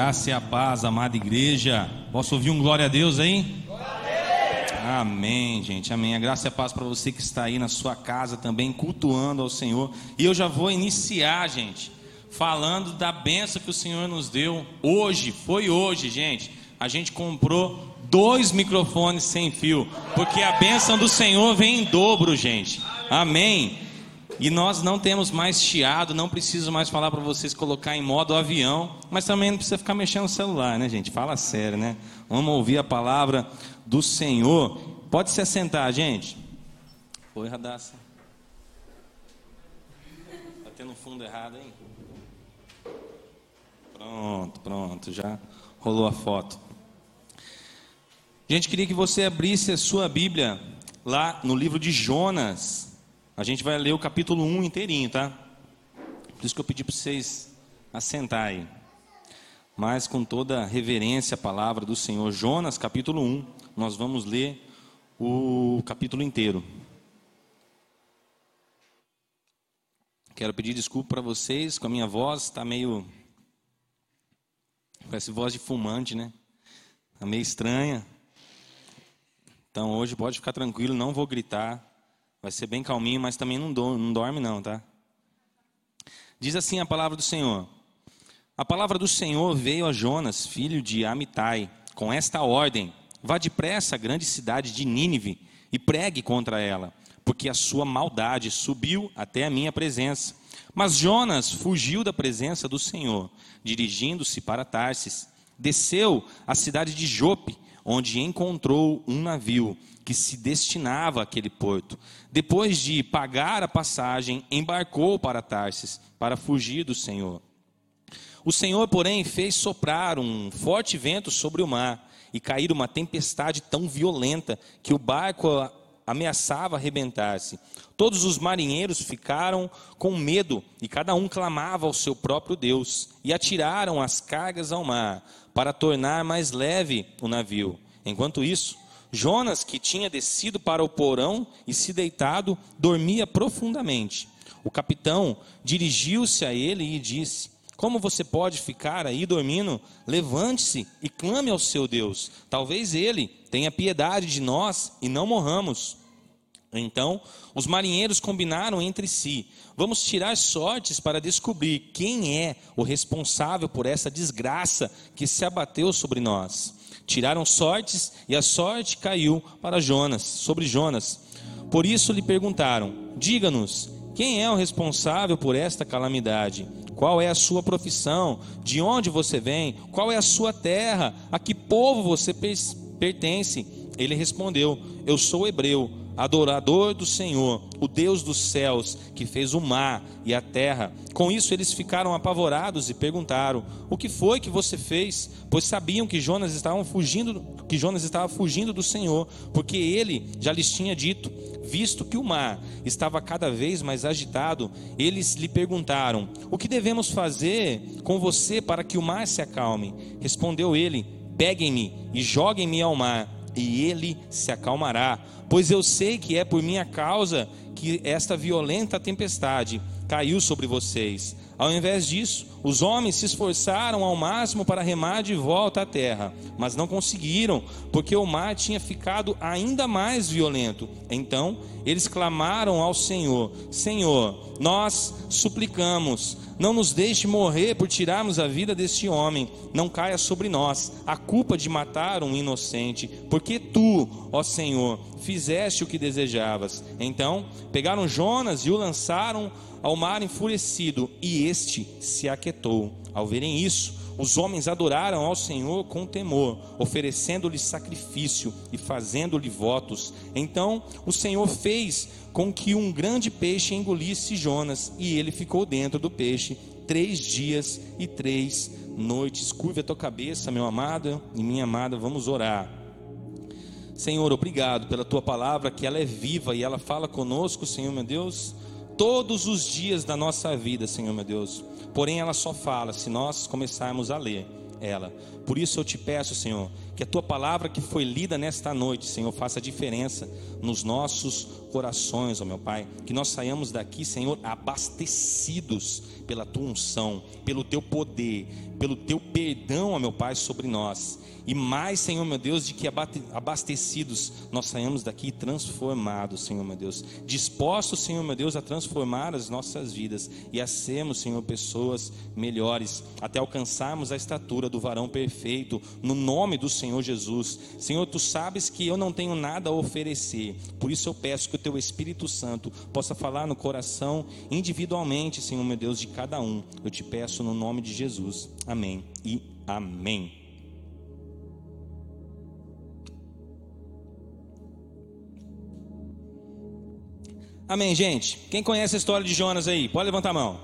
graça e a paz, amada igreja. Posso ouvir um glória a Deus aí? Amém, gente, amém. A graça e a paz para você que está aí na sua casa também, cultuando ao Senhor. E eu já vou iniciar, gente, falando da benção que o Senhor nos deu hoje. Foi hoje, gente. A gente comprou dois microfones sem fio, porque a bênção do Senhor vem em dobro, gente. Amém. E nós não temos mais chiado, não preciso mais falar para vocês colocar em modo avião, mas também não precisa ficar mexendo no celular, né, gente? Fala sério, né? Vamos ouvir a palavra do Senhor. Pode se assentar, gente. Oi, Radassa. Tá tendo fundo errado aí? Pronto, pronto, já rolou a foto. Gente, queria que você abrisse a sua Bíblia lá no livro de Jonas. A gente vai ler o capítulo 1 inteirinho, tá? Por isso que eu pedi para vocês assentarem. Mas com toda reverência à palavra do Senhor, Jonas, capítulo 1, nós vamos ler o capítulo inteiro. Quero pedir desculpa para vocês, com a minha voz está meio. Parece voz de fumante, né? Está meio estranha. Então hoje pode ficar tranquilo, não vou gritar. Vai ser bem calminho, mas também não, do, não dorme não, tá? Diz assim a palavra do Senhor. A palavra do Senhor veio a Jonas, filho de Amitai, com esta ordem: Vá depressa à grande cidade de Nínive e pregue contra ela, porque a sua maldade subiu até a minha presença. Mas Jonas fugiu da presença do Senhor, dirigindo-se para Tarsis. Desceu à cidade de Jope, onde encontrou um navio que se destinava àquele porto. Depois de pagar a passagem, embarcou para Tarsis para fugir do Senhor. O Senhor, porém, fez soprar um forte vento sobre o mar e cair uma tempestade tão violenta que o barco ameaçava arrebentar-se. Todos os marinheiros ficaram com medo e cada um clamava ao seu próprio Deus e atiraram as cargas ao mar para tornar mais leve o navio. Enquanto isso, Jonas, que tinha descido para o porão e se deitado, dormia profundamente. O capitão dirigiu-se a ele e disse: Como você pode ficar aí dormindo? Levante-se e clame ao seu Deus. Talvez ele tenha piedade de nós e não morramos. Então, os marinheiros combinaram entre si: Vamos tirar sortes para descobrir quem é o responsável por essa desgraça que se abateu sobre nós. Tiraram sortes e a sorte caiu para Jonas, sobre Jonas. Por isso lhe perguntaram: Diga-nos, quem é o responsável por esta calamidade? Qual é a sua profissão? De onde você vem? Qual é a sua terra? A que povo você pertence? Ele respondeu: Eu sou hebreu adorador do Senhor, o Deus dos céus, que fez o mar e a terra. Com isso eles ficaram apavorados e perguntaram: "O que foi que você fez?" Pois sabiam que Jonas estava fugindo, que Jonas estava fugindo do Senhor, porque ele já lhes tinha dito: Visto que o mar estava cada vez mais agitado, eles lhe perguntaram: "O que devemos fazer com você para que o mar se acalme?" Respondeu ele: Peguem-me e joguem-me ao mar, e ele se acalmará pois eu sei que é por minha causa que esta violenta tempestade caiu sobre vocês. Ao invés disso, os homens se esforçaram ao máximo para remar de volta à terra, mas não conseguiram, porque o mar tinha ficado ainda mais violento. Então, eles clamaram ao Senhor: Senhor, nós suplicamos, não nos deixe morrer por tirarmos a vida deste homem. Não caia sobre nós a culpa de matar um inocente, porque tu, ó Senhor, fizeste o que desejavas. Então, pegaram Jonas e o lançaram ao mar enfurecido, e este se aquietou. Ao verem isso, os homens adoraram ao Senhor com temor, oferecendo-lhe sacrifício e fazendo-lhe votos. Então o Senhor fez com que um grande peixe engolisse Jonas, e ele ficou dentro do peixe três dias e três noites. Curva a tua cabeça, meu amado e minha amada, vamos orar. Senhor, obrigado pela tua palavra, que ela é viva e ela fala conosco, Senhor meu Deus todos os dias da nossa vida, Senhor meu Deus. Porém, ela só fala se nós começarmos a ler ela. Por isso eu te peço, Senhor, que a tua palavra que foi lida nesta noite, Senhor, faça diferença nos nossos corações, ó meu Pai. Que nós saiamos daqui, Senhor, abastecidos pela tua unção, pelo teu poder, pelo teu perdão, ó meu Pai, sobre nós. E mais, Senhor meu Deus, de que abastecidos nós saímos daqui transformados, Senhor meu Deus. Dispostos, Senhor meu Deus, a transformar as nossas vidas e a sermos, Senhor, pessoas melhores, até alcançarmos a estatura do varão perfeito, no nome do Senhor Jesus. Senhor, tu sabes que eu não tenho nada a oferecer, por isso eu peço que o teu Espírito Santo possa falar no coração individualmente, Senhor meu Deus, de cada um. Eu te peço no nome de Jesus. Amém e amém. Amém, gente? Quem conhece a história de Jonas aí? Pode levantar a mão.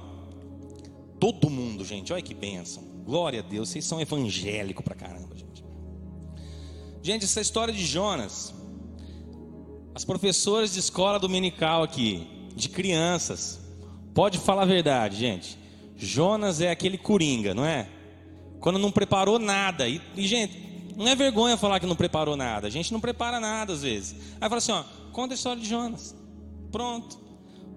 Todo mundo, gente. Olha que bênção. Glória a Deus. Vocês são evangélicos pra caramba, gente. Gente, essa história de Jonas. As professoras de escola dominical aqui, de crianças, pode falar a verdade, gente. Jonas é aquele coringa, não é? Quando não preparou nada. E, e, gente, não é vergonha falar que não preparou nada. A gente não prepara nada às vezes. Aí fala assim: ó, conta a história de Jonas. Pronto.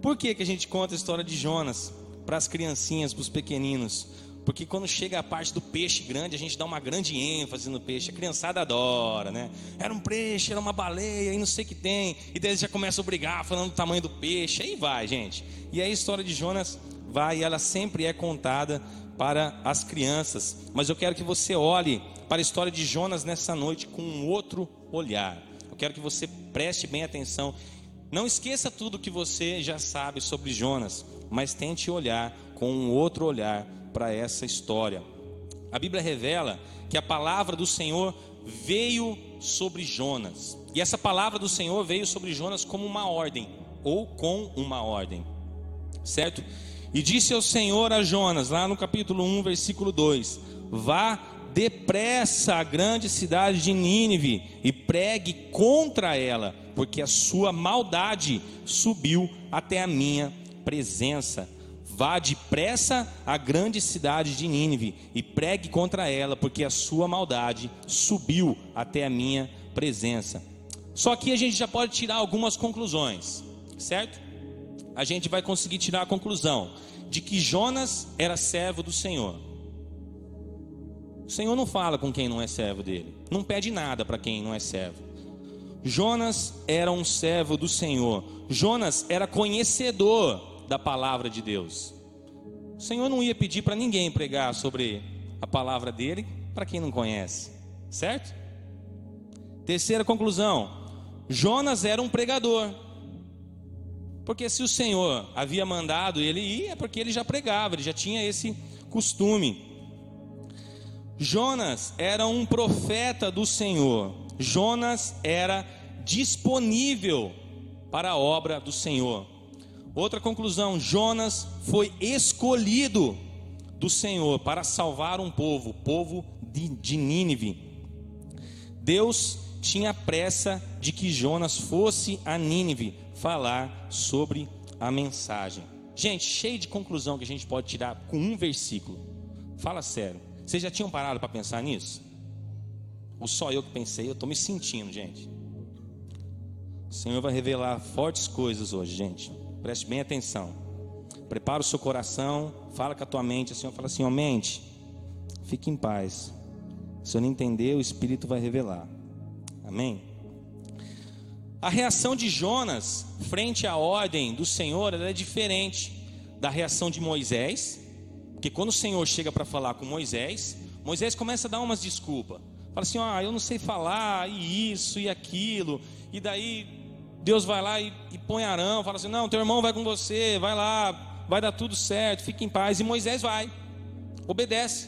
Por que, que a gente conta a história de Jonas para as criancinhas, para os pequeninos? Porque quando chega a parte do peixe grande, a gente dá uma grande ênfase no peixe. A criançada adora, né? Era um peixe, era uma baleia, e não sei o que tem. E daí já começam a brigar, falando do tamanho do peixe. Aí vai, gente. E aí a história de Jonas vai, e ela sempre é contada para as crianças. Mas eu quero que você olhe para a história de Jonas nessa noite com um outro olhar. Eu quero que você preste bem atenção não esqueça tudo que você já sabe sobre Jonas, mas tente olhar com um outro olhar para essa história. A Bíblia revela que a palavra do Senhor veio sobre Jonas. E essa palavra do Senhor veio sobre Jonas como uma ordem, ou com uma ordem. Certo? E disse ao Senhor a Jonas, lá no capítulo 1, versículo 2: Vá depressa à grande cidade de Nínive e pregue contra ela porque a sua maldade subiu até a minha presença. Vá depressa à grande cidade de Nínive e pregue contra ela, porque a sua maldade subiu até a minha presença. Só que a gente já pode tirar algumas conclusões, certo? A gente vai conseguir tirar a conclusão de que Jonas era servo do Senhor. O Senhor não fala com quem não é servo dele, não pede nada para quem não é servo. Jonas era um servo do Senhor. Jonas era conhecedor da palavra de Deus. O Senhor não ia pedir para ninguém pregar sobre a palavra dele para quem não conhece, certo? Terceira conclusão: Jonas era um pregador. Porque se o Senhor havia mandado ele ir, é porque ele já pregava, ele já tinha esse costume. Jonas era um profeta do Senhor. Jonas era disponível para a obra do Senhor. Outra conclusão: Jonas foi escolhido do Senhor para salvar um povo, o povo de, de Nínive. Deus tinha pressa de que Jonas fosse a Nínive falar sobre a mensagem. Gente, cheio de conclusão que a gente pode tirar com um versículo. Fala sério. Vocês já tinham parado para pensar nisso? Ou só eu que pensei, eu estou me sentindo, gente. O Senhor vai revelar fortes coisas hoje, gente. Preste bem atenção. Prepara o seu coração, fala com a tua mente. O Senhor fala assim: ó, mente, fique em paz. Se eu não entender, o Espírito vai revelar. Amém? A reação de Jonas frente à ordem do Senhor é diferente da reação de Moisés, porque quando o Senhor chega para falar com Moisés, Moisés começa a dar umas desculpas. Fala assim: ah, eu não sei falar, e isso e aquilo. E daí Deus vai lá e, e põe Arão, fala assim: não, teu irmão vai com você, vai lá, vai dar tudo certo, fique em paz. E Moisés vai, obedece.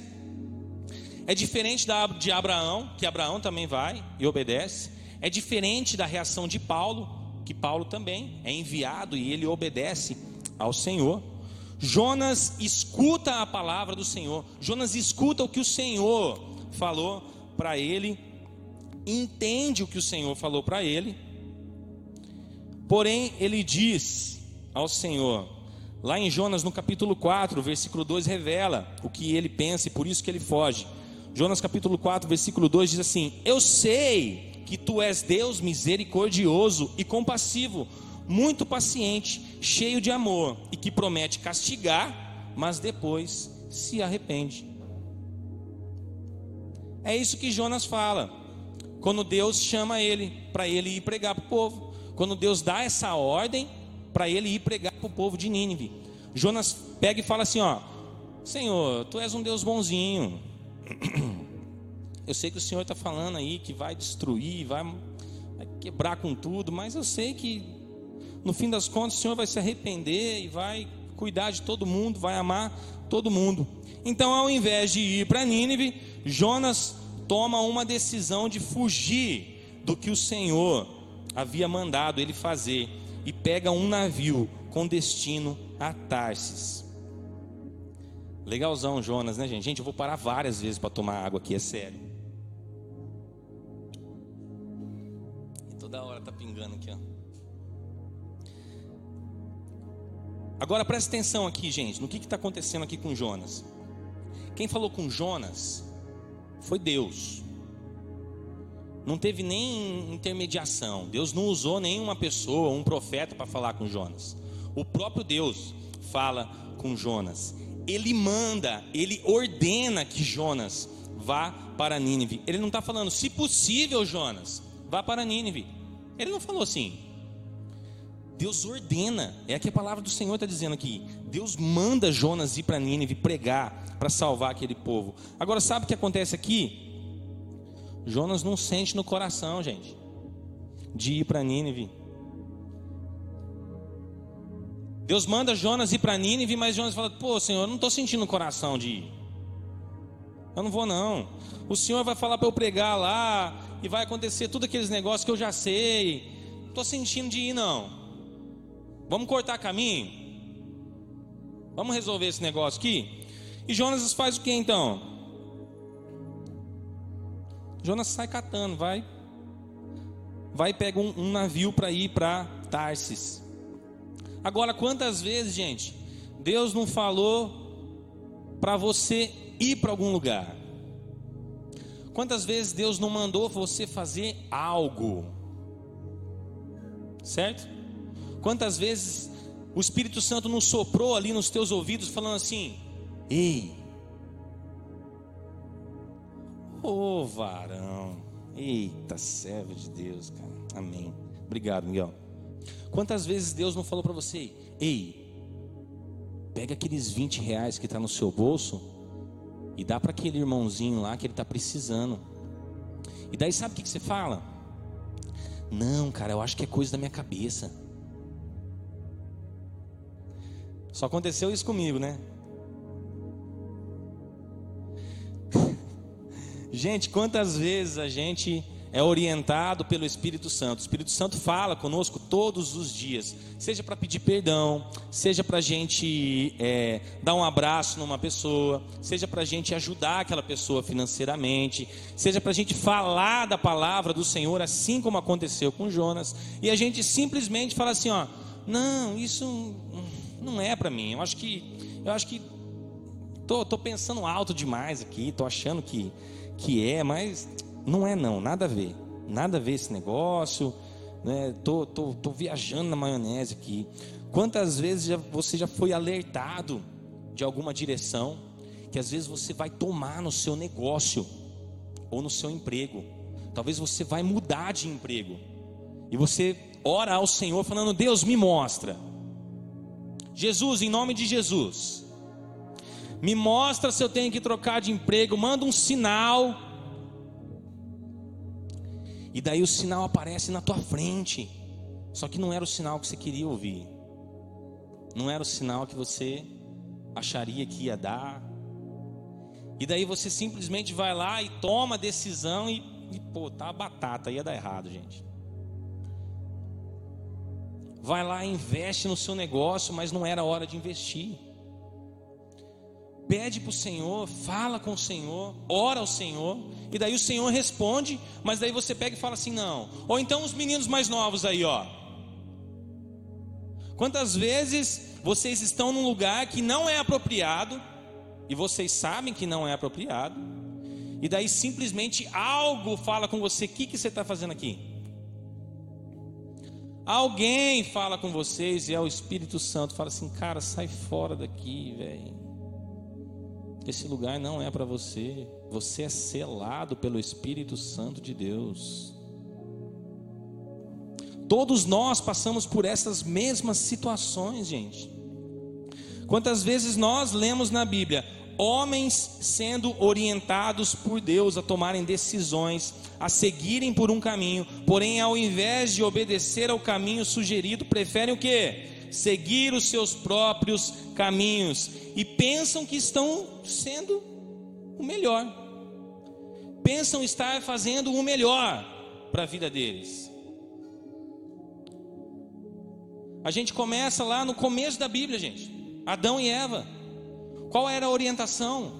É diferente da, de Abraão, que Abraão também vai e obedece. É diferente da reação de Paulo, que Paulo também é enviado e ele obedece ao Senhor. Jonas escuta a palavra do Senhor, Jonas escuta o que o Senhor falou para ele, entende o que o Senhor falou para ele, porém ele diz ao Senhor, lá em Jonas no capítulo 4, versículo 2 revela o que ele pensa e por isso que ele foge. Jonas capítulo 4, versículo 2 diz assim: Eu sei que tu és Deus misericordioso e compassivo, muito paciente, cheio de amor e que promete castigar, mas depois se arrepende. É isso que Jonas fala. Quando Deus chama ele para ele ir pregar para o povo, quando Deus dá essa ordem para ele ir pregar para o povo de Nínive, Jonas pega e fala assim: Ó, Senhor, tu és um Deus bonzinho. Eu sei que o Senhor está falando aí que vai destruir, vai, vai quebrar com tudo, mas eu sei que no fim das contas o Senhor vai se arrepender e vai cuidar de todo mundo, vai amar todo mundo. Então, ao invés de ir para Nínive, Jonas toma uma decisão de fugir do que o Senhor havia mandado ele fazer e pega um navio com destino a Tarsis. Legalzão, Jonas, né, gente? Gente, eu vou parar várias vezes para tomar água aqui, é sério. E toda hora tá pingando aqui, ó. Agora presta atenção aqui, gente, no que está acontecendo aqui com Jonas. Quem falou com Jonas foi Deus. Não teve nem intermediação. Deus não usou nenhuma pessoa, um profeta para falar com Jonas. O próprio Deus fala com Jonas. Ele manda, ele ordena que Jonas vá para Nínive. Ele não está falando, se possível, Jonas, vá para Nínive. Ele não falou assim. Deus ordena, é que a palavra do Senhor está dizendo aqui. Deus manda Jonas ir para Nínive pregar para salvar aquele povo. Agora, sabe o que acontece aqui? Jonas não sente no coração, gente, de ir para Nínive. Deus manda Jonas ir para Nínive, mas Jonas fala: Pô, Senhor, eu não estou sentindo no coração de ir. Eu não vou, não. O Senhor vai falar para eu pregar lá, e vai acontecer tudo aqueles negócios que eu já sei. Não estou sentindo de ir, não. Vamos cortar caminho? Vamos resolver esse negócio aqui? E Jonas faz o que então? Jonas sai catando, vai. Vai e pega um, um navio para ir para Tarsis. Agora, quantas vezes, gente, Deus não falou para você ir para algum lugar? Quantas vezes Deus não mandou você fazer algo? Certo? Quantas vezes o Espírito Santo não soprou ali nos teus ouvidos falando assim: "Ei, Ô oh, varão. Eita, servo de Deus, cara. Amém. Obrigado, Miguel. Quantas vezes Deus não falou para você, ei, pega aqueles 20 reais que está no seu bolso e dá para aquele irmãozinho lá que ele está precisando. E daí sabe o que, que você fala? Não, cara, eu acho que é coisa da minha cabeça. Só aconteceu isso comigo, né? Gente, quantas vezes a gente é orientado pelo Espírito Santo. O Espírito Santo fala conosco todos os dias, seja para pedir perdão, seja para a gente é, dar um abraço numa pessoa, seja para a gente ajudar aquela pessoa financeiramente, seja para a gente falar da palavra do Senhor, assim como aconteceu com Jonas, e a gente simplesmente fala assim, ó, não, isso não é para mim. Eu acho que, eu acho que tô, tô pensando alto demais aqui, tô achando que que é, mas não é não, nada a ver. Nada a ver esse negócio, né? Tô, tô, tô viajando na maionese aqui. Quantas vezes já, você já foi alertado de alguma direção que às vezes você vai tomar no seu negócio ou no seu emprego? Talvez você vai mudar de emprego. E você ora ao Senhor falando: "Deus me mostra. Jesus, em nome de Jesus, me mostra se eu tenho que trocar de emprego, manda um sinal. E daí o sinal aparece na tua frente. Só que não era o sinal que você queria ouvir. Não era o sinal que você acharia que ia dar. E daí você simplesmente vai lá e toma a decisão e, e pô, tá a batata, ia dar errado, gente. Vai lá, investe no seu negócio, mas não era hora de investir pede para o Senhor, fala com o Senhor, ora ao Senhor, e daí o Senhor responde, mas daí você pega e fala assim: não. Ou então os meninos mais novos aí, ó. Quantas vezes vocês estão num lugar que não é apropriado, e vocês sabem que não é apropriado, E daí simplesmente algo fala com você: o que, que você está fazendo aqui? Alguém fala com vocês e é o Espírito Santo. Fala assim, cara, sai fora daqui, velho. Esse lugar não é para você. Você é selado pelo Espírito Santo de Deus. Todos nós passamos por essas mesmas situações, gente. Quantas vezes nós lemos na Bíblia homens sendo orientados por Deus a tomarem decisões, a seguirem por um caminho, porém ao invés de obedecer ao caminho sugerido, preferem o que? Seguir os seus próprios caminhos e pensam que estão sendo o melhor. Pensam estar fazendo o melhor para a vida deles. A gente começa lá no começo da Bíblia, gente. Adão e Eva. Qual era a orientação?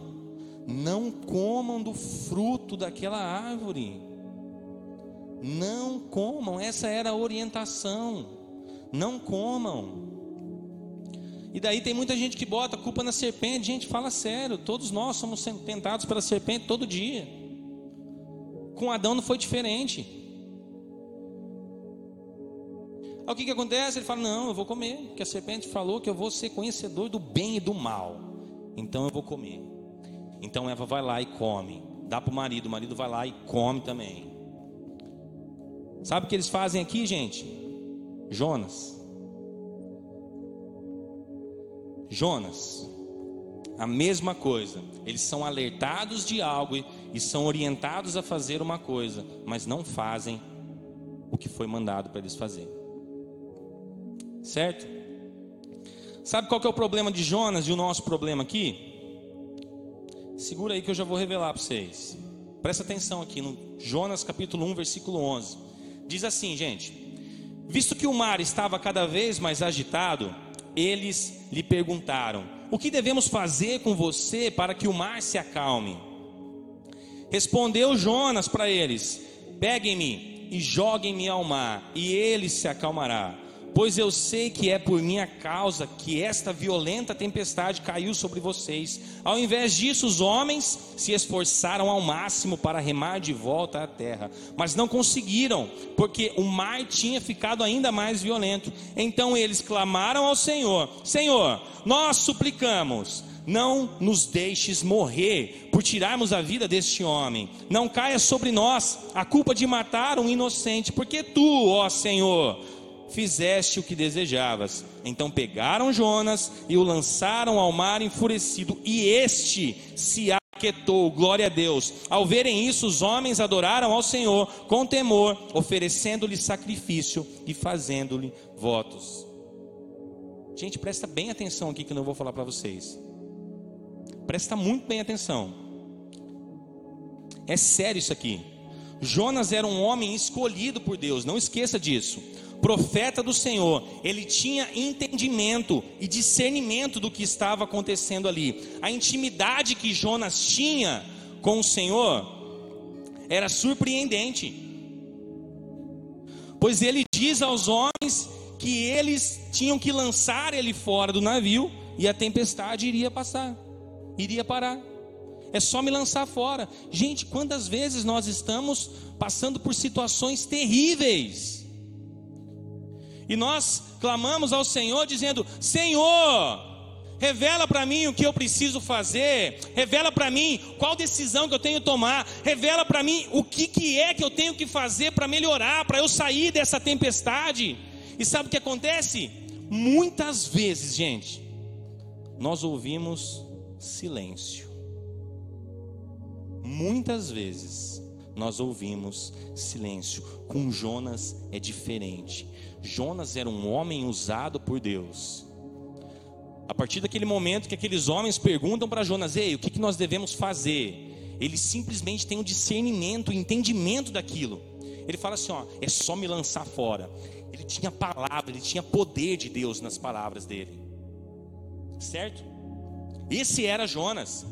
Não comam do fruto daquela árvore. Não comam, essa era a orientação. Não comam. E daí tem muita gente que bota culpa na serpente. Gente, fala sério, todos nós somos tentados pela serpente todo dia. Com Adão não foi diferente. Aí o que, que acontece? Ele fala: Não, eu vou comer, porque a serpente falou que eu vou ser conhecedor do bem e do mal então eu vou comer. Então Eva vai lá e come. Dá para o marido, o marido vai lá e come também. Sabe o que eles fazem aqui, gente? Jonas. Jonas. A mesma coisa. Eles são alertados de algo e são orientados a fazer uma coisa, mas não fazem o que foi mandado para eles fazer. Certo? Sabe qual que é o problema de Jonas e o nosso problema aqui? Segura aí que eu já vou revelar para vocês. Presta atenção aqui no Jonas capítulo 1, versículo 11. Diz assim, gente: Visto que o mar estava cada vez mais agitado, eles lhe perguntaram: O que devemos fazer com você para que o mar se acalme? Respondeu Jonas para eles: Peguem-me e joguem-me ao mar, e ele se acalmará pois eu sei que é por minha causa que esta violenta tempestade caiu sobre vocês. Ao invés disso, os homens se esforçaram ao máximo para remar de volta à terra, mas não conseguiram, porque o mar tinha ficado ainda mais violento. Então eles clamaram ao Senhor: Senhor, nós suplicamos não nos deixes morrer por tirarmos a vida deste homem. Não caia sobre nós a culpa de matar um inocente, porque tu, ó Senhor, fizeste o que desejavas. Então pegaram Jonas e o lançaram ao mar enfurecido, e este se aquietou, glória a Deus. Ao verem isso, os homens adoraram ao Senhor com temor, oferecendo-lhe sacrifício e fazendo-lhe votos. Gente, presta bem atenção aqui que eu não vou falar para vocês. Presta muito bem atenção. É sério isso aqui. Jonas era um homem escolhido por Deus, não esqueça disso profeta do Senhor, ele tinha entendimento e discernimento do que estava acontecendo ali. A intimidade que Jonas tinha com o Senhor era surpreendente. Pois ele diz aos homens que eles tinham que lançar ele fora do navio e a tempestade iria passar, iria parar. É só me lançar fora. Gente, quantas vezes nós estamos passando por situações terríveis? E nós clamamos ao Senhor dizendo: Senhor, revela para mim o que eu preciso fazer, revela para mim qual decisão que eu tenho que tomar, revela para mim o que, que é que eu tenho que fazer para melhorar, para eu sair dessa tempestade. E sabe o que acontece? Muitas vezes, gente, nós ouvimos silêncio. Muitas vezes nós ouvimos silêncio. Com Jonas é diferente. Jonas era um homem usado por Deus. A partir daquele momento que aqueles homens perguntam para Jonas: Ei, o que, nós devemos fazer? Ele simplesmente tem um discernimento, um entendimento daquilo. Ele fala assim: Ó, é só me lançar fora. Ele tinha palavra, ele tinha poder de Deus nas palavras dele. Certo? Esse era Jonas.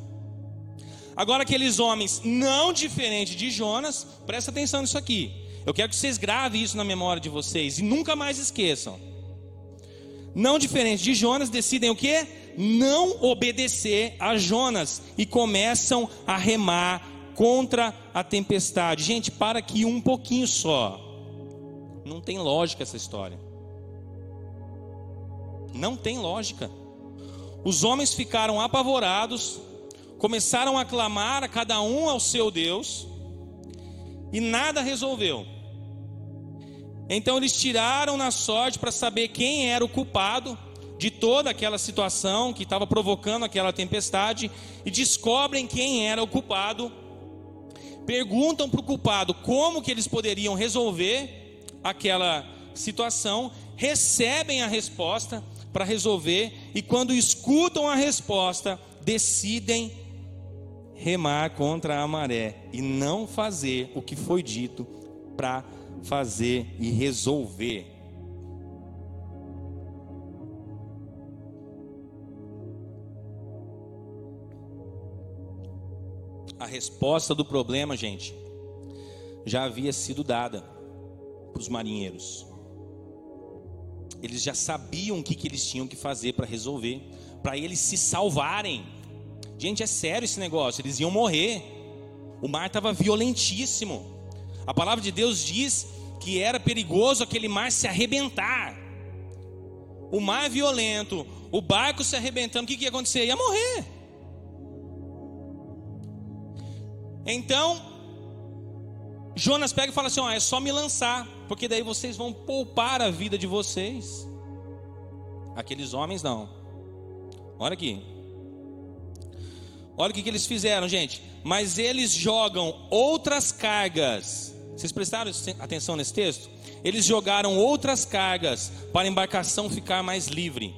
Agora, aqueles homens não diferente de Jonas, presta atenção nisso aqui. Eu quero que vocês gravem isso na memória de vocês e nunca mais esqueçam. Não diferente de Jonas, decidem o que? Não obedecer a Jonas e começam a remar contra a tempestade. Gente, para aqui um pouquinho só. Não tem lógica essa história. Não tem lógica. Os homens ficaram apavorados, começaram a clamar a cada um ao seu Deus, e nada resolveu. Então eles tiraram na sorte para saber quem era o culpado de toda aquela situação que estava provocando aquela tempestade e descobrem quem era o culpado. Perguntam para o culpado como que eles poderiam resolver aquela situação, recebem a resposta para resolver e quando escutam a resposta, decidem remar contra a maré e não fazer o que foi dito para fazer e resolver. A resposta do problema, gente, já havia sido dada para os marinheiros. Eles já sabiam o que, que eles tinham que fazer para resolver, para eles se salvarem. Gente, é sério esse negócio, eles iam morrer. O mar estava violentíssimo. A palavra de Deus diz que era perigoso aquele mar se arrebentar. O mar violento, o barco se arrebentando, o que, que ia acontecer? Ia morrer. Então, Jonas pega e fala assim: ó, é só me lançar, porque daí vocês vão poupar a vida de vocês. Aqueles homens não. Olha aqui. Olha o que, que eles fizeram, gente. Mas eles jogam outras cargas. Vocês prestaram atenção nesse texto? Eles jogaram outras cargas para a embarcação ficar mais livre.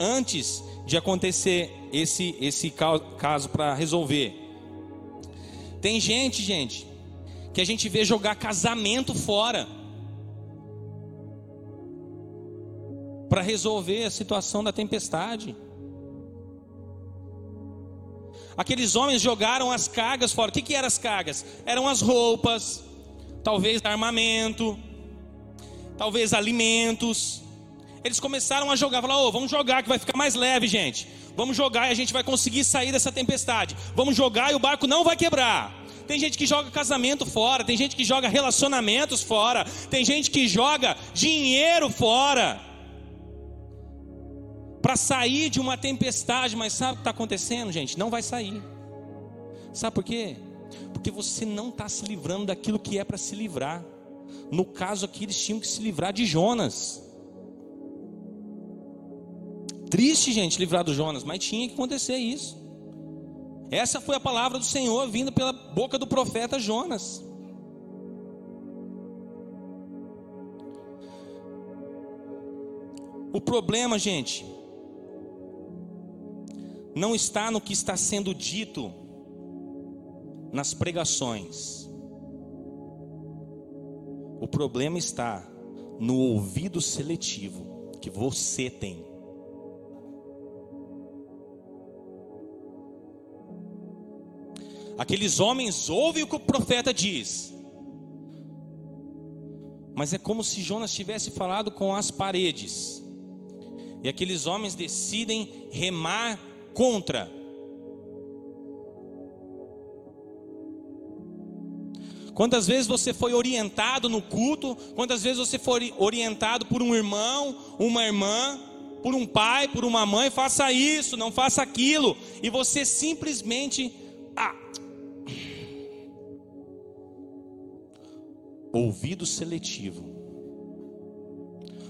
Antes de acontecer esse, esse caso para resolver. Tem gente, gente, que a gente vê jogar casamento fora para resolver a situação da tempestade. Aqueles homens jogaram as cargas fora. O que, que eram as cargas? Eram as roupas, talvez armamento, talvez alimentos. Eles começaram a jogar, falaram: oh, vamos jogar que vai ficar mais leve, gente. Vamos jogar e a gente vai conseguir sair dessa tempestade. Vamos jogar e o barco não vai quebrar. Tem gente que joga casamento fora, tem gente que joga relacionamentos fora, tem gente que joga dinheiro fora para sair de uma tempestade, mas sabe o que está acontecendo, gente? Não vai sair. Sabe por quê? Porque você não está se livrando daquilo que é para se livrar. No caso aqui, eles tinham que se livrar de Jonas. Triste, gente, livrar do Jonas, mas tinha que acontecer isso. Essa foi a palavra do Senhor vinda pela boca do profeta Jonas. O problema, gente, não está no que está sendo dito nas pregações. O problema está no ouvido seletivo que você tem. Aqueles homens ouvem o que o profeta diz, mas é como se Jonas tivesse falado com as paredes, e aqueles homens decidem remar contra. Quantas vezes você foi orientado no culto? Quantas vezes você foi orientado por um irmão, uma irmã, por um pai, por uma mãe? Faça isso, não faça aquilo. E você simplesmente. Ah. Ouvido seletivo.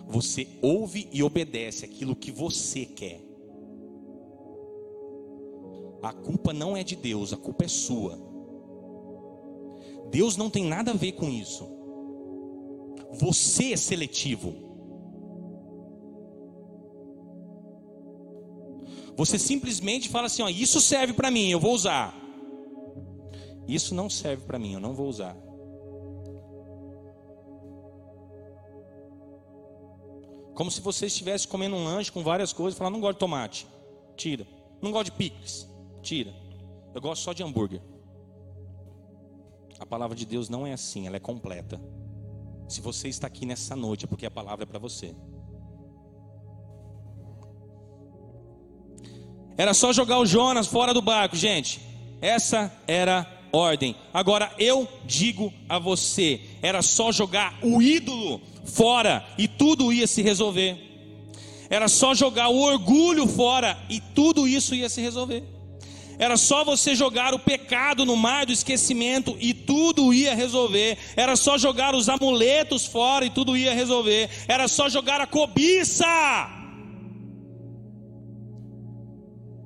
Você ouve e obedece aquilo que você quer. A culpa não é de Deus, a culpa é sua. Deus não tem nada a ver com isso. Você é seletivo. Você simplesmente fala assim: ó, isso serve para mim, eu vou usar. Isso não serve para mim, eu não vou usar. Como se você estivesse comendo um lanche com várias coisas e falar: não gosto de tomate, tira. Não gosto de picles, Tira. Eu gosto só de hambúrguer. A palavra de Deus não é assim, ela é completa. Se você está aqui nessa noite, é porque a palavra é para você. Era só jogar o Jonas fora do barco, gente. Essa era ordem. Agora eu digo a você: era só jogar o ídolo fora e tudo ia se resolver. Era só jogar o orgulho fora e tudo isso ia se resolver. Era só você jogar o pecado no mar do esquecimento e tudo ia resolver. Era só jogar os amuletos fora e tudo ia resolver. Era só jogar a cobiça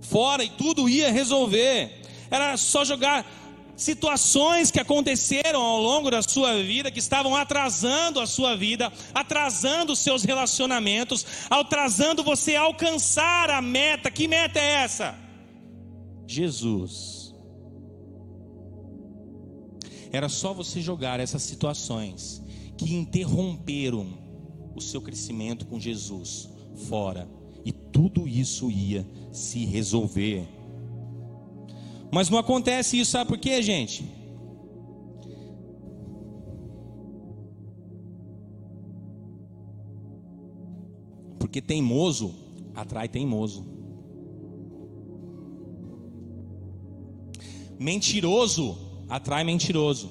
fora e tudo ia resolver. Era só jogar situações que aconteceram ao longo da sua vida, que estavam atrasando a sua vida, atrasando os seus relacionamentos, atrasando você a alcançar a meta. Que meta é essa? Jesus. Era só você jogar essas situações que interromperam o seu crescimento com Jesus fora, e tudo isso ia se resolver. Mas não acontece isso, sabe por quê, gente? Porque teimoso atrai teimoso. Mentiroso atrai mentiroso.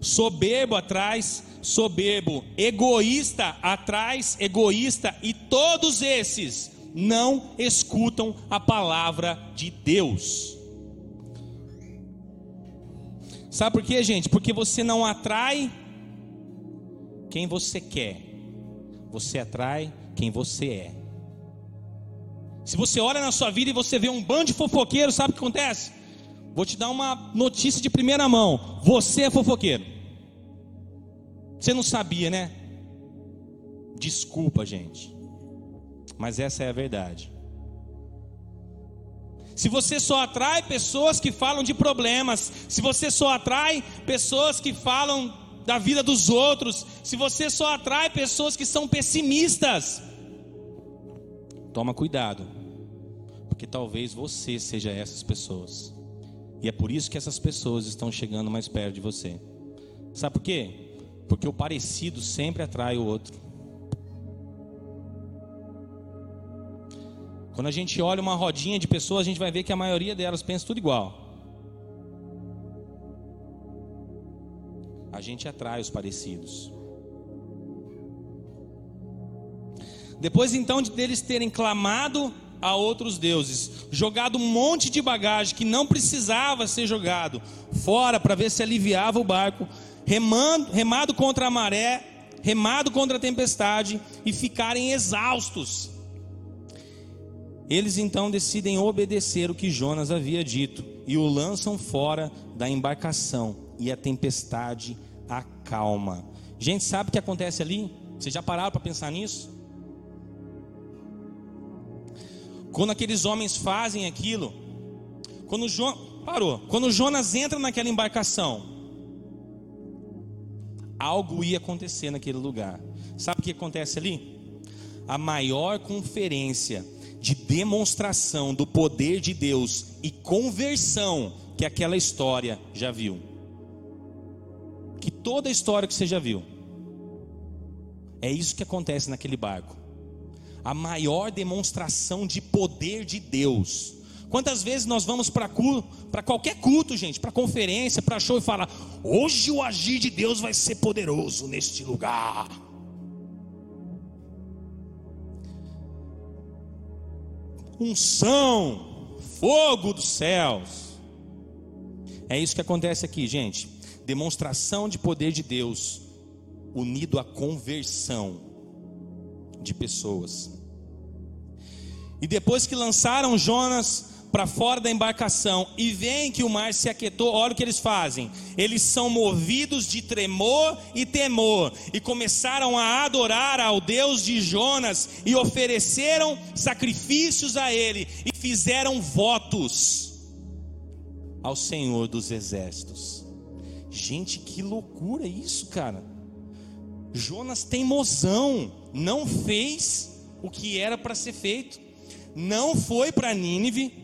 Soberbo atrai soberbo. Egoísta atrai egoísta. E todos esses não escutam a palavra de Deus. Sabe por quê, gente? Porque você não atrai quem você quer, você atrai quem você é. Se você olha na sua vida e você vê um bando de fofoqueiros, sabe o que acontece? Vou te dar uma notícia de primeira mão: você é fofoqueiro. Você não sabia, né? Desculpa, gente mas essa é a verdade. Se você só atrai pessoas que falam de problemas, se você só atrai pessoas que falam da vida dos outros, se você só atrai pessoas que são pessimistas, toma cuidado, porque talvez você seja essas pessoas, e é por isso que essas pessoas estão chegando mais perto de você. Sabe por quê? Porque o parecido sempre atrai o outro. Quando a gente olha uma rodinha de pessoas, a gente vai ver que a maioria delas pensa tudo igual. A gente atrai os parecidos. Depois então de deles terem clamado a outros deuses, jogado um monte de bagagem que não precisava ser jogado fora para ver se aliviava o barco, remando, remado contra a maré, remado contra a tempestade e ficarem exaustos. Eles então decidem obedecer o que Jonas havia dito e o lançam fora da embarcação e a tempestade acalma. Gente, sabe o que acontece ali? Vocês já pararam para pensar nisso? Quando aqueles homens fazem aquilo, quando jo... parou, quando Jonas entra naquela embarcação, algo ia acontecer naquele lugar. Sabe o que acontece ali? A maior conferência de demonstração do poder de Deus e conversão que aquela história já viu. Que toda a história que você já viu. É isso que acontece naquele barco. A maior demonstração de poder de Deus. Quantas vezes nós vamos para qualquer culto, gente, para conferência, para show e fala: "Hoje o agir de Deus vai ser poderoso neste lugar". unção, fogo dos céus. É isso que acontece aqui, gente. Demonstração de poder de Deus unido à conversão de pessoas. E depois que lançaram Jonas para fora da embarcação e veem que o mar se aquietou, olha o que eles fazem. Eles são movidos de tremor e temor e começaram a adorar ao Deus de Jonas e ofereceram sacrifícios a ele e fizeram votos ao Senhor dos exércitos. Gente, que loucura isso, cara. Jonas teimosão, não fez o que era para ser feito, não foi para Nínive,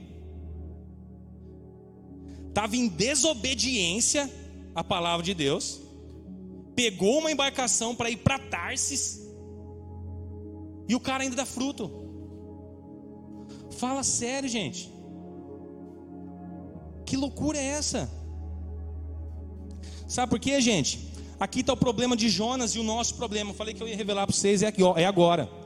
estava em desobediência à palavra de Deus, pegou uma embarcação para ir para Tarsis, e o cara ainda dá fruto. Fala sério, gente. que loucura é essa? Sabe por quê, gente? Aqui está o problema de Jonas e o nosso problema. Falei que eu ia revelar para vocês, é, aqui, ó, é agora.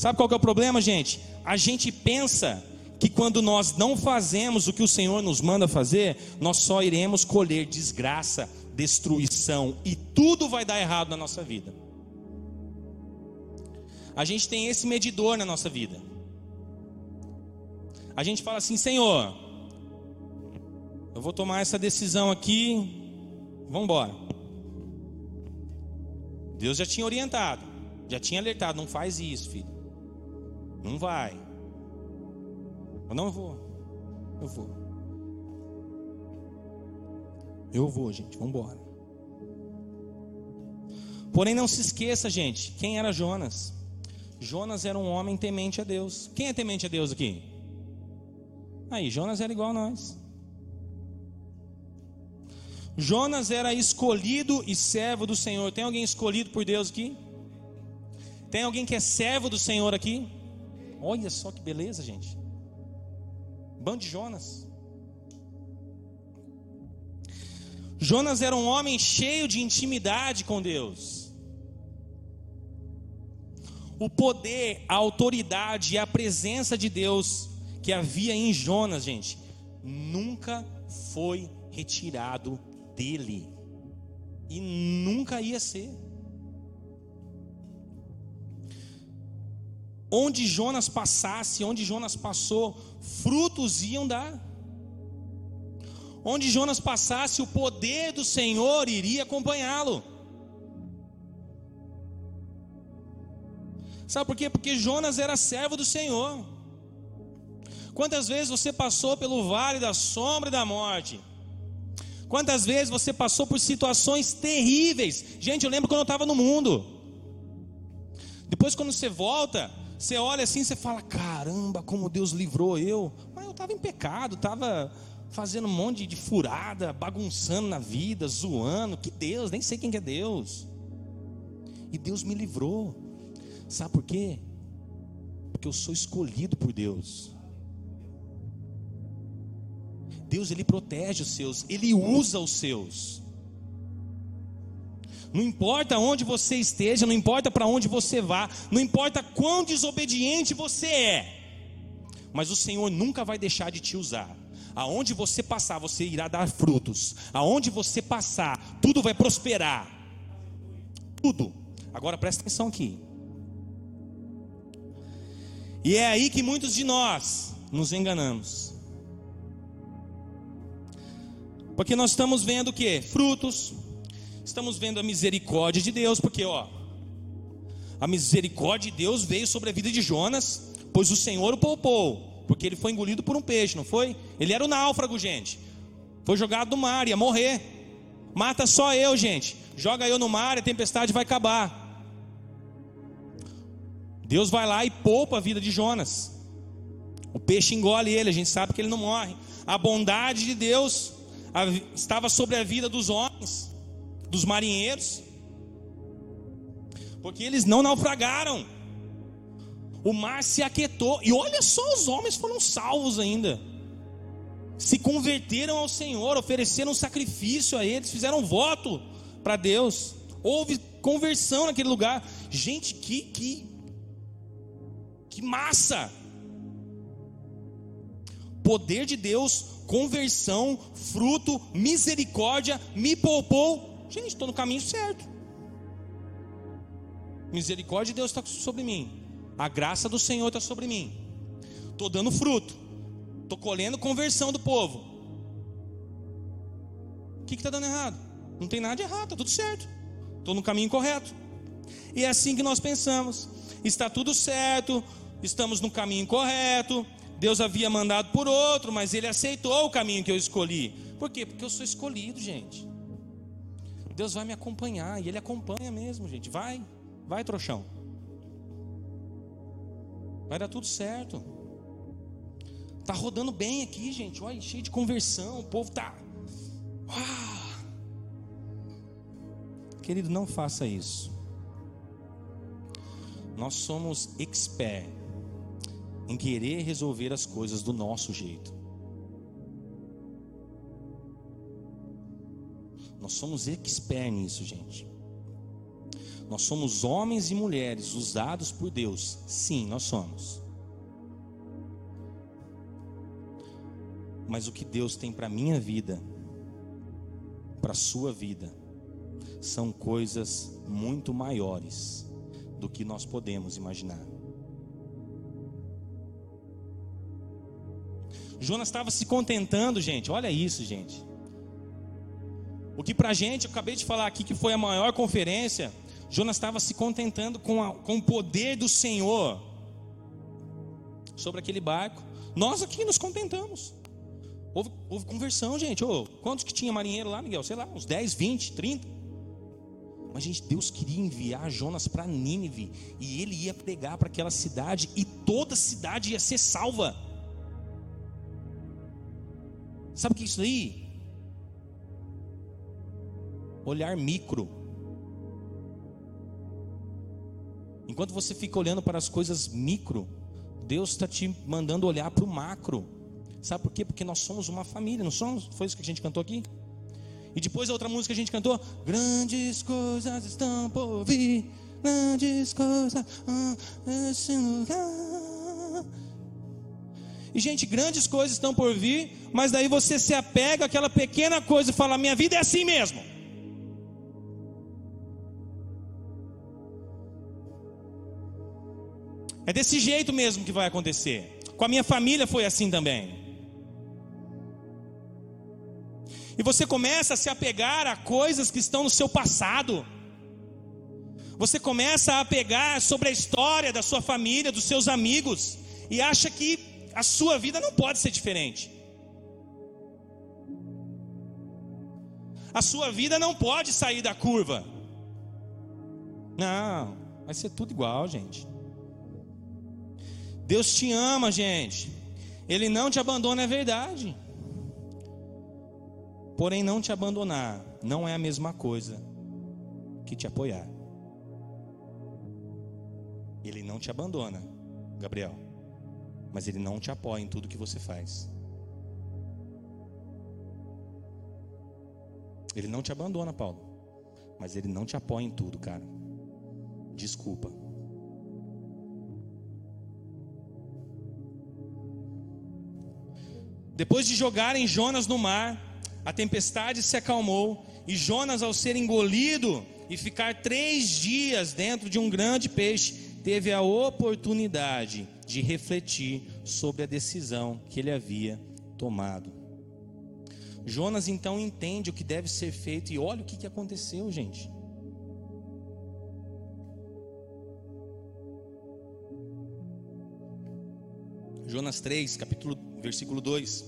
Sabe qual é o problema, gente? A gente pensa que quando nós não fazemos o que o Senhor nos manda fazer, nós só iremos colher desgraça, destruição e tudo vai dar errado na nossa vida. A gente tem esse medidor na nossa vida. A gente fala assim: Senhor, eu vou tomar essa decisão aqui, vamos embora. Deus já tinha orientado, já tinha alertado: não faz isso, filho. Não vai. Eu não vou. Eu vou. Eu vou, gente. Vamos embora. Porém, não se esqueça, gente, quem era Jonas? Jonas era um homem temente a Deus. Quem é temente a Deus aqui? Aí, Jonas era igual a nós. Jonas era escolhido e servo do Senhor. Tem alguém escolhido por Deus aqui? Tem alguém que é servo do Senhor aqui? Olha só que beleza, gente. Bando de Jonas. Jonas era um homem cheio de intimidade com Deus. O poder, a autoridade e a presença de Deus que havia em Jonas, gente, nunca foi retirado dele. E nunca ia ser. Onde Jonas passasse, onde Jonas passou, frutos iam dar. Onde Jonas passasse, o poder do Senhor iria acompanhá-lo. Sabe por quê? Porque Jonas era servo do Senhor. Quantas vezes você passou pelo vale da sombra e da morte? Quantas vezes você passou por situações terríveis? Gente, eu lembro quando eu estava no mundo. Depois, quando você volta, você olha assim, você fala: caramba, como Deus livrou eu. Mas eu estava em pecado, estava fazendo um monte de furada, bagunçando na vida, zoando. Que Deus, nem sei quem que é Deus. E Deus me livrou. Sabe por quê? Porque eu sou escolhido por Deus. Deus ele protege os seus, ele usa os seus. Não importa onde você esteja, não importa para onde você vá, não importa quão desobediente você é, mas o Senhor nunca vai deixar de te usar. Aonde você passar, você irá dar frutos. Aonde você passar, tudo vai prosperar. Tudo. Agora presta atenção aqui. E é aí que muitos de nós nos enganamos. Porque nós estamos vendo o que? Frutos, estamos vendo a misericórdia de Deus, porque ó, a misericórdia de Deus veio sobre a vida de Jonas, pois o Senhor o poupou, porque ele foi engolido por um peixe, não foi? Ele era o náufrago, gente. Foi jogado no mar, ia morrer. Mata só eu, gente. Joga eu no mar, a tempestade vai acabar. Deus vai lá e poupa a vida de Jonas. O peixe engole ele, a gente sabe que ele não morre. A bondade de Deus estava sobre a vida dos homens dos marinheiros, porque eles não naufragaram. O mar se aquietou, e olha só, os homens foram salvos ainda. Se converteram ao Senhor, ofereceram sacrifício a eles, fizeram voto para Deus. Houve conversão naquele lugar. Gente, que que que massa! Poder de Deus, conversão, fruto, misericórdia, me poupou Gente, estou no caminho certo. Misericórdia de Deus está sobre mim. A graça do Senhor está sobre mim. Estou dando fruto. Estou colhendo conversão do povo. O que está dando errado? Não tem nada de errado, está tudo certo. Estou no caminho correto. E é assim que nós pensamos. Está tudo certo, estamos no caminho correto. Deus havia mandado por outro, mas ele aceitou o caminho que eu escolhi. Por quê? Porque eu sou escolhido, gente. Deus vai me acompanhar. E Ele acompanha mesmo, gente. Vai, vai, trouxão. Vai dar tudo certo. Tá rodando bem aqui, gente. Olha, cheio de conversão. O povo tá. Ah. Querido, não faça isso. Nós somos expert em querer resolver as coisas do nosso jeito. Nós somos expert nisso, gente. Nós somos homens e mulheres usados por Deus. Sim, nós somos. Mas o que Deus tem para minha vida, para sua vida, são coisas muito maiores do que nós podemos imaginar. Jonas estava se contentando, gente. Olha isso, gente. O que para a gente, eu acabei de falar aqui que foi a maior conferência. Jonas estava se contentando com, a, com o poder do Senhor sobre aquele barco. Nós aqui nos contentamos. Houve, houve conversão, gente. Oh, quantos que tinha marinheiro lá, Miguel? Sei lá, uns 10, 20, 30. Mas, gente, Deus queria enviar Jonas para Nínive. E ele ia pregar para aquela cidade. E toda a cidade ia ser salva. Sabe o que é isso aí? Olhar micro. Enquanto você fica olhando para as coisas micro, Deus está te mandando olhar para o macro. Sabe por quê? Porque nós somos uma família, não somos? Foi isso que a gente cantou aqui? E depois a outra música que a gente cantou: Grandes coisas estão por vir, grandes coisas nesse lugar. E, gente, grandes coisas estão por vir, mas daí você se apega àquela pequena coisa e fala: minha vida é assim mesmo. É desse jeito mesmo que vai acontecer. Com a minha família foi assim também. E você começa a se apegar a coisas que estão no seu passado. Você começa a apegar sobre a história da sua família, dos seus amigos, e acha que a sua vida não pode ser diferente. A sua vida não pode sair da curva. Não, vai ser tudo igual, gente. Deus te ama, gente. Ele não te abandona, é verdade. Porém, não te abandonar não é a mesma coisa que te apoiar. Ele não te abandona, Gabriel mas ele não te apoia em tudo que você faz. Ele não te abandona, Paulo, mas ele não te apoia em tudo, cara. Desculpa. Depois de jogarem Jonas no mar, a tempestade se acalmou e Jonas, ao ser engolido e ficar três dias dentro de um grande peixe, teve a oportunidade de refletir sobre a decisão que ele havia tomado. Jonas então entende o que deve ser feito e olha o que, aconteceu, gente. Jonas 3, capítulo, versículo 2.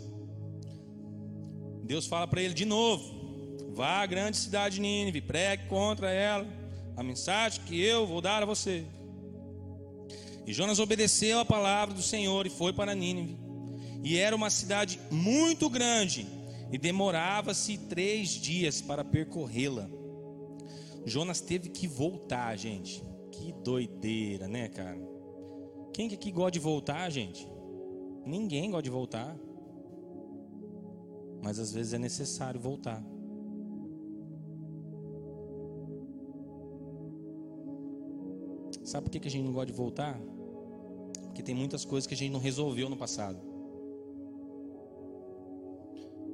Deus fala para ele de novo: Vá à grande cidade de Nínive, pregue contra ela a mensagem que eu vou dar a você. E Jonas obedeceu a palavra do Senhor e foi para Nínive. E era uma cidade muito grande, e demorava-se três dias para percorrê-la. Jonas teve que voltar, gente. Que doideira, né, cara? Quem que aqui gosta de voltar, gente? Ninguém gosta de voltar. Mas às vezes é necessário voltar. Sabe por que a gente não gosta de voltar? Porque tem muitas coisas que a gente não resolveu no passado.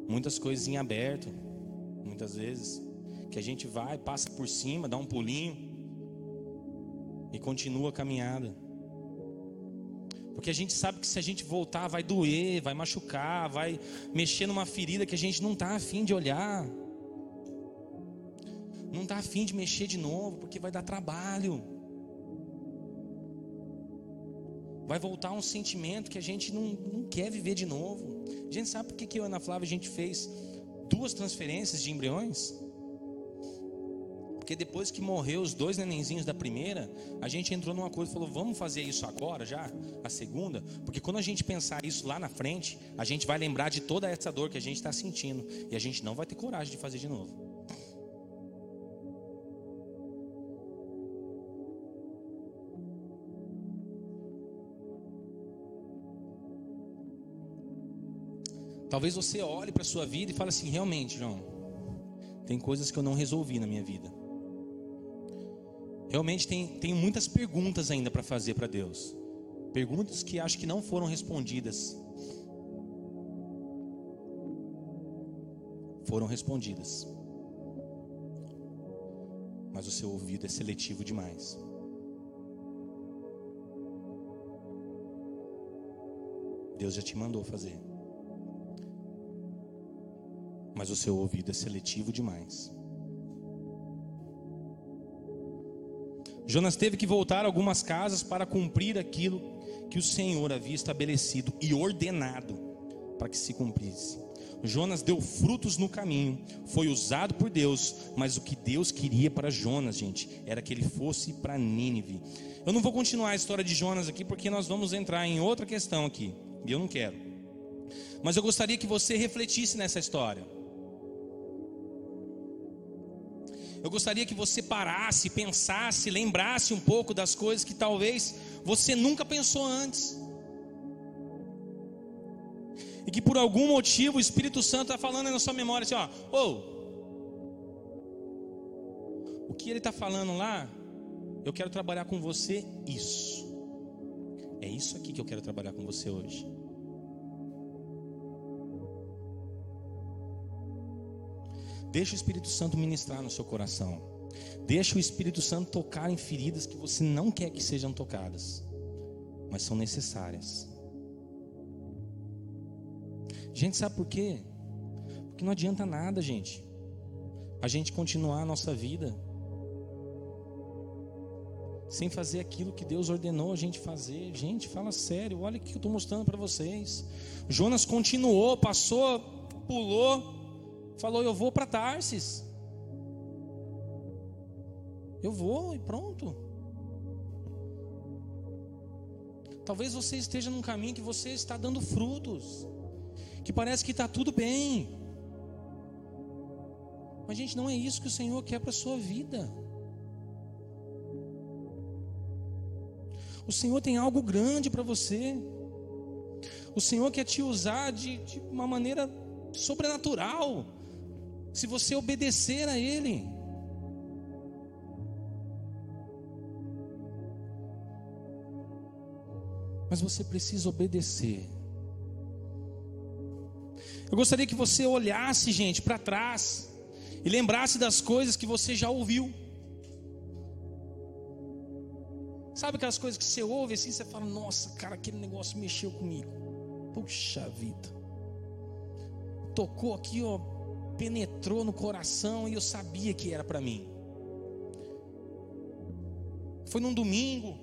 Muitas coisas em aberto, muitas vezes, que a gente vai, passa por cima, dá um pulinho e continua a caminhada. Porque a gente sabe que se a gente voltar vai doer, vai machucar, vai mexer numa ferida que a gente não está afim de olhar. Não está afim de mexer de novo, porque vai dar trabalho. vai voltar um sentimento que a gente não, não quer viver de novo. A gente sabe por que, eu e Ana Flávia a gente fez duas transferências de embriões? Porque depois que morreu os dois nenenzinhos da primeira, a gente entrou numa coisa e falou: vamos fazer isso agora já, a segunda? Porque quando a gente pensar isso lá na frente, a gente vai lembrar de toda essa dor que a gente está sentindo e a gente não vai ter coragem de fazer de novo. Talvez você olhe para a sua vida e fale assim: realmente, João, Tem coisas que eu não resolvi na minha vida. Realmente tem, tenho muitas perguntas ainda para fazer para Deus. Perguntas que acho que não foram respondidas. Foram respondidas. Mas o seu ouvido é seletivo demais. Deus já te mandou fazer. Mas o seu ouvido é seletivo demais. Jonas teve que voltar algumas casas para cumprir aquilo que o Senhor havia estabelecido e ordenado para que se cumprisse. Jonas deu frutos no caminho, foi usado por Deus, mas o que Deus queria para Jonas, gente, era que ele fosse para Nínive. Eu não vou continuar a história de Jonas aqui porque nós vamos entrar em outra questão aqui, e eu não quero. Mas eu gostaria que você refletisse nessa história. Eu gostaria que você parasse, pensasse, lembrasse um pouco das coisas que talvez você nunca pensou antes. E que por algum motivo o Espírito Santo está falando na sua memória assim: ó, oh, o que ele está falando lá, eu quero trabalhar com você isso. É isso aqui que eu quero trabalhar com você hoje. Deixa o Espírito Santo ministrar no seu coração. Deixa o Espírito Santo tocar em feridas que você não quer que sejam tocadas, mas são necessárias. Gente, sabe por quê? Porque não adianta nada, gente. A gente continuar a nossa vida sem fazer aquilo que Deus ordenou a gente fazer. Gente, fala sério, olha o que eu estou mostrando para vocês. Jonas continuou, passou, pulou, falou: Eu vou para Tarsis. Eu vou e pronto. Talvez você esteja num caminho que você está dando frutos, que parece que está tudo bem. Mas, gente, não é isso que o Senhor quer para a sua vida. O Senhor tem algo grande para você. O Senhor quer te usar de, de uma maneira sobrenatural se você obedecer a Ele. Mas você precisa obedecer. Eu gostaria que você olhasse, gente, para trás e lembrasse das coisas que você já ouviu. Sabe aquelas coisas que você ouve assim, você fala: Nossa, cara, aquele negócio mexeu comigo. Puxa vida, tocou aqui, ó, penetrou no coração e eu sabia que era para mim. Foi num domingo,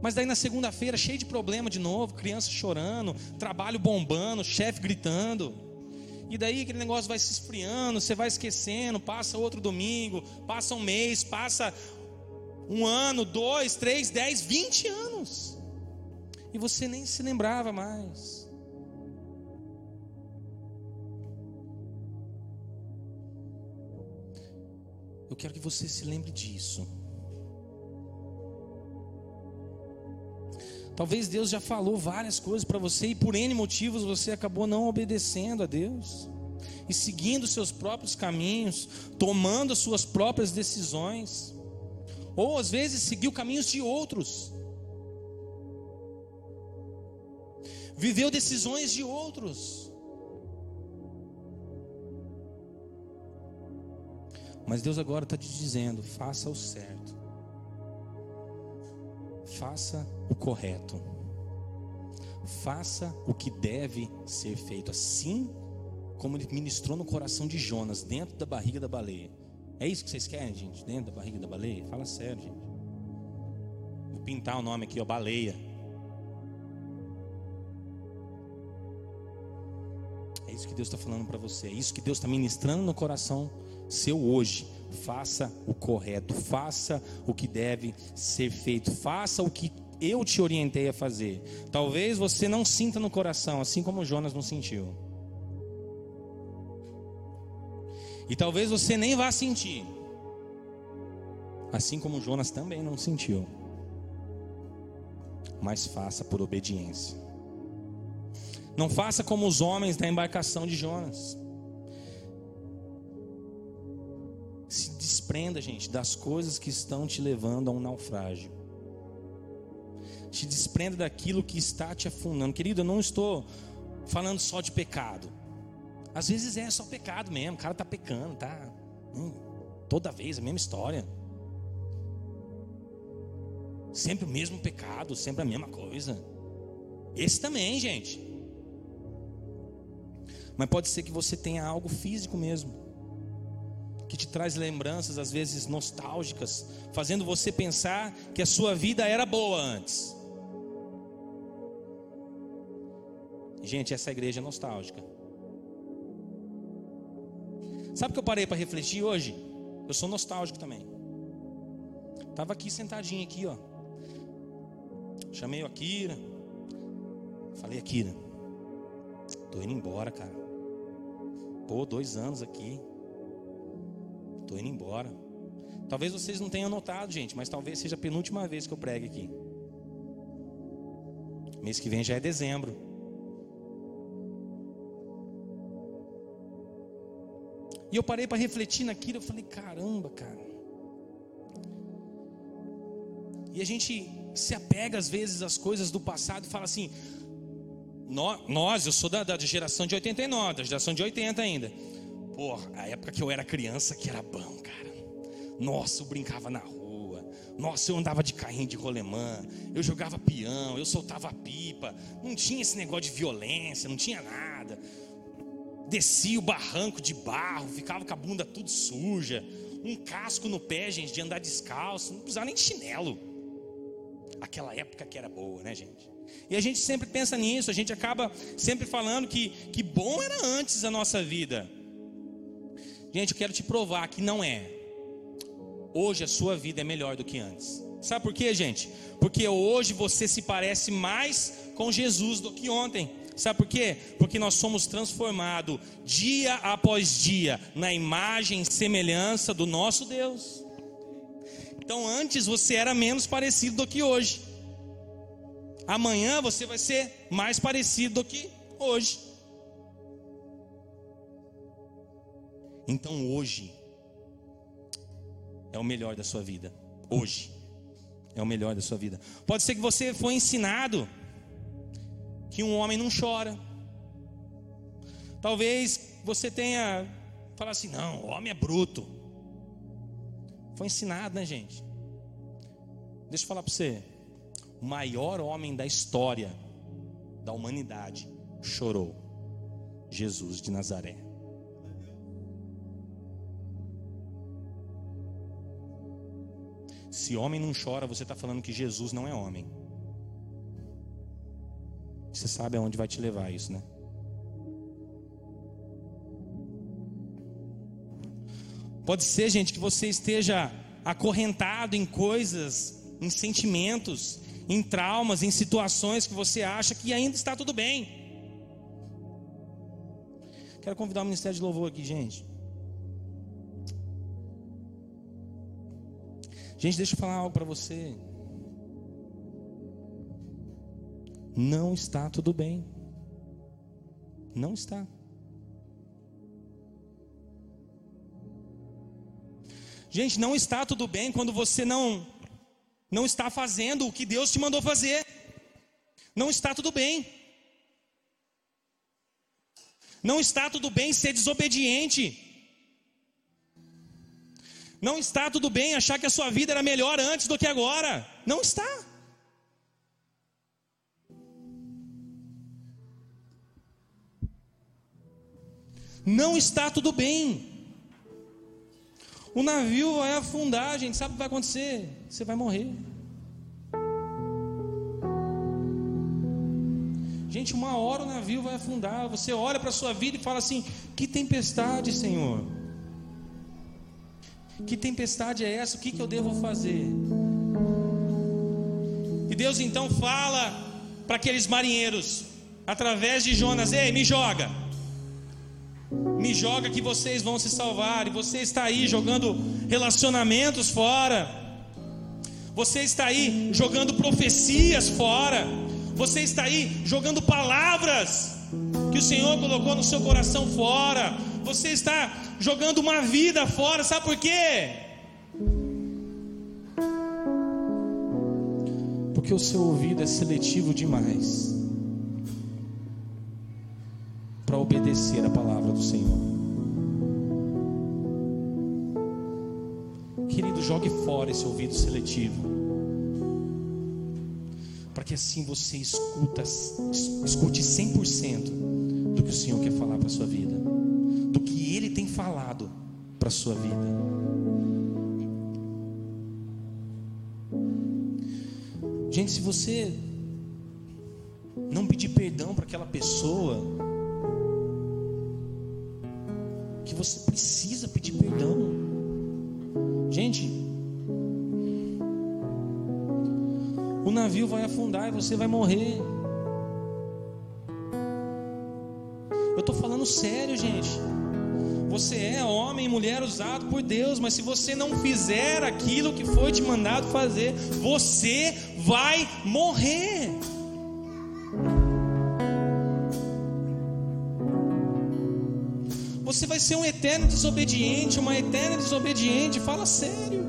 mas daí na segunda-feira, cheio de problema de novo, criança chorando, trabalho bombando, chefe gritando. E daí aquele negócio vai se esfriando, você vai esquecendo, passa outro domingo, passa um mês, passa um ano, dois, três, dez, vinte anos. E você nem se lembrava mais. Eu quero que você se lembre disso. Talvez Deus já falou várias coisas para você e por N motivos você acabou não obedecendo a Deus e seguindo seus próprios caminhos, tomando as suas próprias decisões, ou às vezes seguiu caminhos de outros, viveu decisões de outros. Mas Deus agora está te dizendo: faça o certo, faça o correto, faça o que deve ser feito, assim como Ele ministrou no coração de Jonas, dentro da barriga da baleia. É isso que vocês querem, gente? Dentro da barriga da baleia? Fala sério, gente. Vou pintar o nome aqui, ó, baleia. É isso que Deus está falando para você. É isso que Deus está ministrando no coração seu hoje. Faça o correto, faça o que deve ser feito, faça o que eu te orientei a fazer. Talvez você não sinta no coração, assim como Jonas não sentiu. E talvez você nem vá sentir, assim como Jonas também não sentiu. Mas faça por obediência. Não faça como os homens da embarcação de Jonas desprenda, gente, das coisas que estão te levando a um naufrágio. Te desprenda daquilo que está te afundando. Querido, eu não estou falando só de pecado. Às vezes é só pecado mesmo. O cara está pecando, tá? Hum, toda vez a mesma história. Sempre o mesmo pecado, sempre a mesma coisa. Esse também, gente. Mas pode ser que você tenha algo físico mesmo, que te traz lembranças, às vezes nostálgicas, fazendo você pensar que a sua vida era boa antes. Gente, essa igreja é nostálgica. Sabe o que eu parei para refletir hoje? Eu sou nostálgico também. Tava aqui sentadinho aqui, ó. Chamei o Akira. Falei, Akira, tô indo embora, cara. Pô, dois anos aqui. Tô indo embora. Talvez vocês não tenham notado, gente, mas talvez seja a penúltima vez que eu pregue aqui. Mês que vem já é dezembro. E eu parei para refletir naquilo, eu falei, caramba, cara. E a gente se apega às vezes às coisas do passado e fala assim: nós, eu sou da, da geração de 89, da geração de 80 ainda. Pô, a época que eu era criança que era bom, cara. Nossa, eu brincava na rua. Nossa, eu andava de carrinho de rolemã. Eu jogava peão, eu soltava pipa. Não tinha esse negócio de violência, não tinha nada descia o barranco de barro, ficava com a bunda tudo suja, um casco no pé, gente, de andar descalço, não precisava nem de chinelo. Aquela época que era boa, né, gente? E a gente sempre pensa nisso, a gente acaba sempre falando que, que bom era antes a nossa vida. Gente, eu quero te provar que não é. Hoje a sua vida é melhor do que antes. Sabe por quê, gente? Porque hoje você se parece mais com Jesus do que ontem. Sabe por quê? Porque nós somos transformados dia após dia na imagem e semelhança do nosso Deus. Então antes você era menos parecido do que hoje. Amanhã você vai ser mais parecido do que hoje. Então hoje é o melhor da sua vida. Hoje é o melhor da sua vida. Pode ser que você foi ensinado que um homem não chora. Talvez você tenha falado assim: não, o homem é bruto. Foi ensinado, né, gente? Deixa eu falar para você: o maior homem da história da humanidade chorou. Jesus de Nazaré. Se homem não chora, você está falando que Jesus não é homem. Você sabe aonde vai te levar isso, né? Pode ser, gente, que você esteja acorrentado em coisas, em sentimentos, em traumas, em situações que você acha que ainda está tudo bem. Quero convidar o Ministério de Louvor aqui, gente. Gente, deixa eu falar algo para você. não está tudo bem. Não está. Gente, não está tudo bem quando você não não está fazendo o que Deus te mandou fazer. Não está tudo bem. Não está tudo bem ser desobediente. Não está tudo bem achar que a sua vida era melhor antes do que agora. Não está. Não está tudo bem. O navio vai afundar, gente. Sabe o que vai acontecer? Você vai morrer. Gente, uma hora o navio vai afundar. Você olha para a sua vida e fala assim: Que tempestade, Senhor? Que tempestade é essa? O que, que eu devo fazer? E Deus então fala para aqueles marinheiros, através de Jonas: Ei, me joga me joga que vocês vão se salvar. E você está aí jogando relacionamentos fora. Você está aí jogando profecias fora. Você está aí jogando palavras que o Senhor colocou no seu coração fora você está jogando uma vida fora, sabe por quê? Porque o seu ouvido é seletivo demais para obedecer a palavra do Senhor. Querido, jogue fora esse ouvido seletivo. Para que assim você escuta, escute 100% do que o Senhor quer falar para a sua vida do que Ele tem falado para a sua vida. Gente, se você não pedir perdão para aquela pessoa, você precisa pedir perdão. Gente, o navio vai afundar e você vai morrer. Eu estou falando sério, gente. Você é homem e mulher usado por Deus, mas se você não fizer aquilo que foi te mandado fazer, você vai morrer. Você vai ser um eterno desobediente, uma eterna desobediente. Fala sério.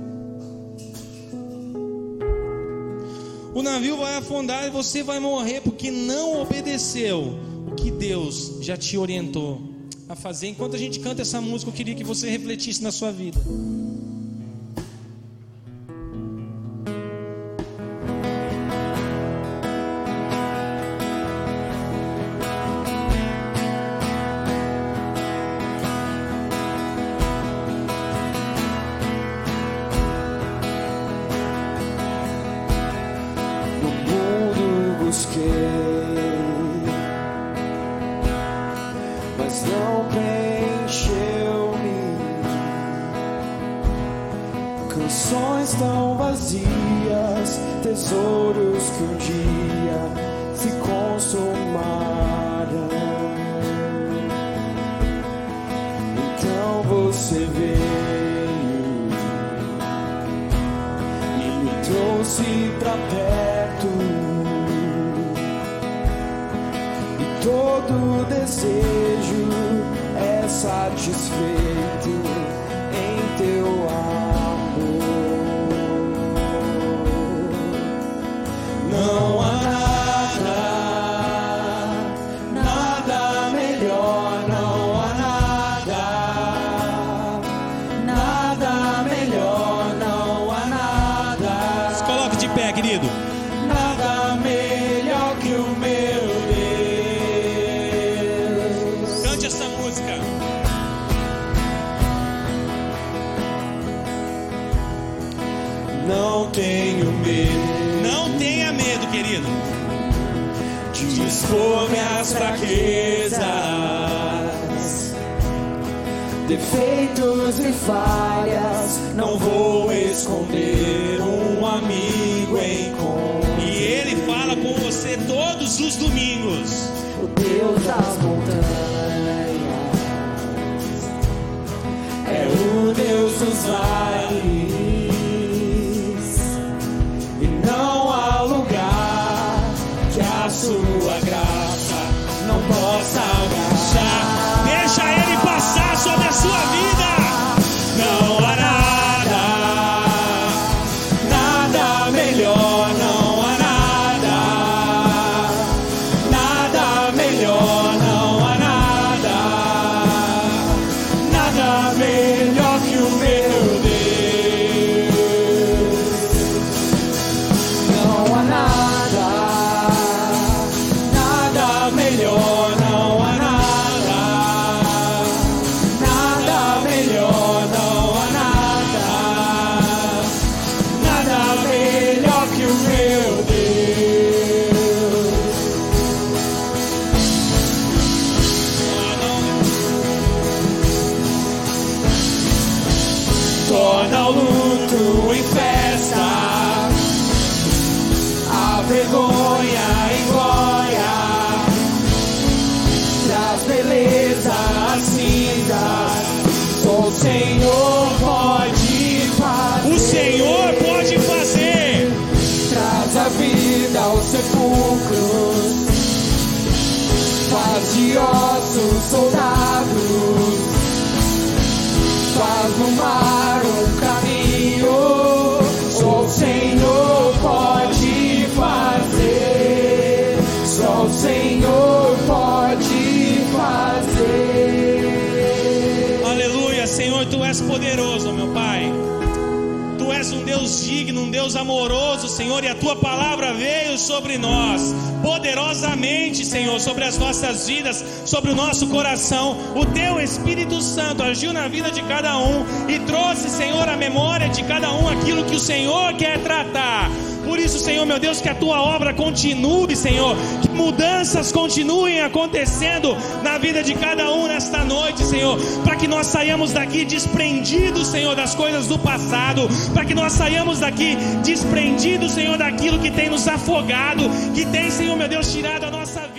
O navio vai afundar e você vai morrer porque não obedeceu que Deus já te orientou a fazer. Enquanto a gente canta essa música, eu queria que você refletisse na sua vida. Deus amoroso, Senhor, e a tua palavra veio sobre nós, poderosamente, Senhor, sobre as nossas vidas, sobre o nosso coração. O teu Espírito Santo agiu na vida de cada um e trouxe, Senhor, a memória de cada um aquilo que o Senhor quer tratar. Por isso, Senhor, meu Deus, que a tua obra continue, Senhor, que mudanças continuem acontecendo na vida de cada um nesta noite, Senhor, para que nós saiamos daqui desprendidos, Senhor, das coisas do passado, para que nós saiamos daqui desprendidos, Senhor, daquilo que tem nos afogado, que tem, Senhor, meu Deus, tirado a nossa vida.